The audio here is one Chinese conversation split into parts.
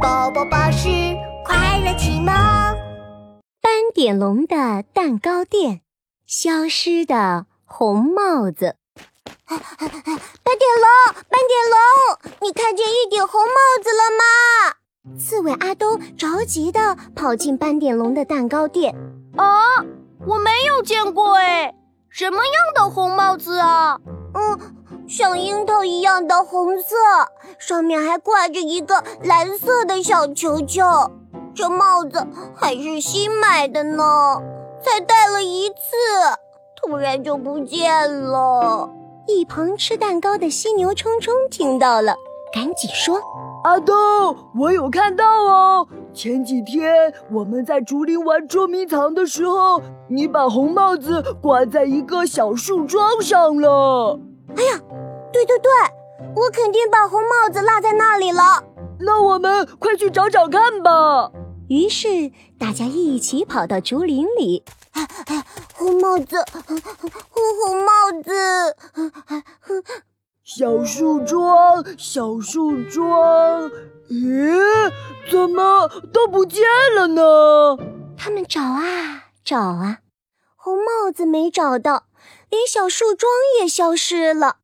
宝宝巴士快乐启蒙。斑点龙的蛋糕店，消失的红帽子。斑点龙，斑点龙，你看见一顶红帽子了吗？刺猬阿东着急的跑进斑点龙的蛋糕店。啊，我没有见过哎，什么样的红帽子啊？嗯。像樱桃一样的红色，上面还挂着一个蓝色的小球球。这帽子还是新买的呢，才戴了一次，突然就不见了。一旁吃蛋糕的犀牛冲冲听到了，赶紧说：“阿豆，我有看到哦。前几天我们在竹林玩捉迷藏的时候，你把红帽子挂在一个小树桩上了。”哎呀！对对对，我肯定把红帽子落在那里了。那我们快去找找看吧。于是大家一起跑到竹林里。哎哎，红帽子，红红帽子，小树桩，小树桩。咦，怎么都不见了呢？他们找啊找啊，红帽子没找到，连小树桩也消失了。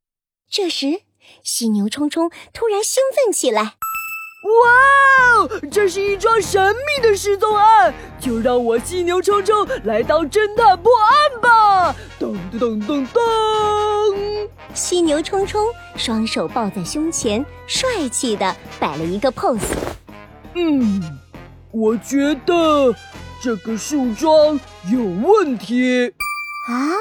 这时，犀牛冲冲突然兴奋起来：“哇哦，这是一桩神秘的失踪案！就让我犀牛冲冲来当侦探破案吧！”噔噔噔噔，犀牛冲冲双手抱在胸前，帅气的摆了一个 pose。嗯，我觉得这个树桩有问题。啊？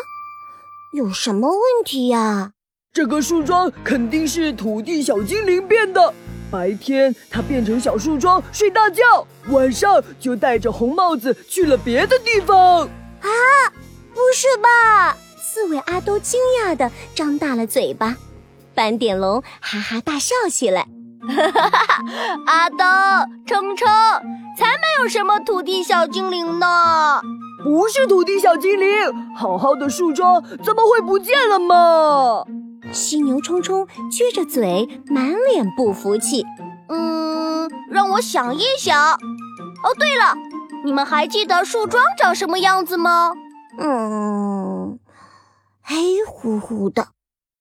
有什么问题呀？这个树桩肯定是土地小精灵变的。白天它变成小树桩睡大觉，晚上就戴着红帽子去了别的地方。啊，不是吧？刺猬阿都惊讶的张大了嘴巴，斑点龙哈哈大笑起来。哈哈哈哈阿都、冲冲，有什么土地小精灵呢！不是土地小精灵，好好的树桩怎么会不见了嘛？犀牛冲冲撅着嘴，满脸不服气。嗯，让我想一想。哦，对了，你们还记得树桩长什么样子吗？嗯，黑乎乎的，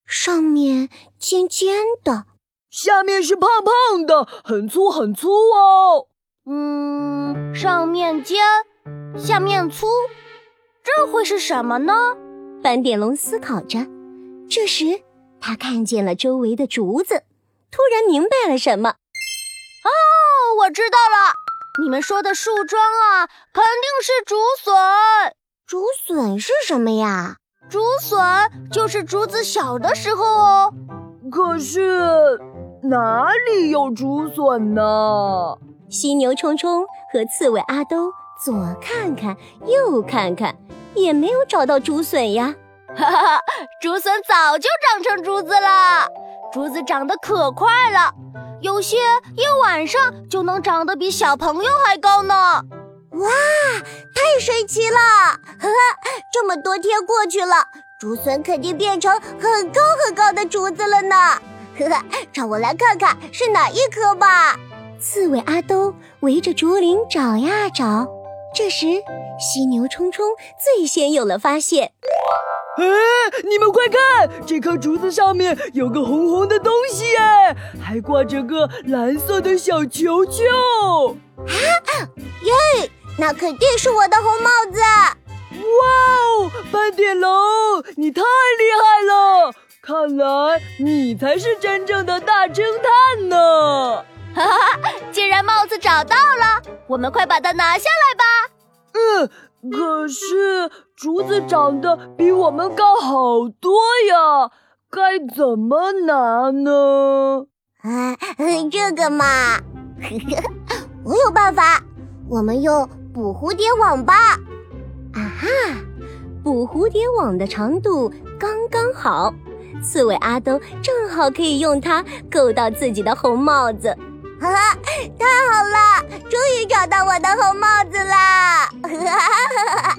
上面尖尖的，下面是胖胖的，很粗很粗哦。嗯，上面尖，下面粗，这会是什么呢？斑点龙思考着。这时。他看见了周围的竹子，突然明白了什么。哦，我知道了，你们说的树桩啊，肯定是竹笋。竹笋是什么呀？竹笋就是竹子小的时候哦。可是哪里有竹笋呢？犀牛冲冲和刺猬阿兜左看看右看看，也没有找到竹笋呀。哈哈，竹笋早就长成竹子了，竹子长得可快了，有些一晚上就能长得比小朋友还高呢。哇，太神奇了！呵呵，这么多天过去了，竹笋肯定变成很高很高的竹子了呢。呵呵，让我来看看是哪一棵吧。刺猬阿兜围着竹林找呀找，这时犀牛冲冲最先有了发现。哎，你们快看，这棵竹子上面有个红红的东西哎，还挂着个蓝色的小球球。啊，耶，那肯定是我的红帽子。哇哦，斑点龙，你太厉害了！看来你才是真正的大侦探呢。哈哈，既然帽子找到了，我们快把它拿下来吧。嗯。可是竹子长得比我们高好多呀，该怎么拿呢？啊，这个嘛，我有办法，我们用捕蝴蝶网吧。啊哈，捕蝴蝶网的长度刚刚好，刺猬阿兜正好可以用它够到自己的红帽子。哈哈，太好了，终于找到我的红帽子啦！哈哈哈哈哈。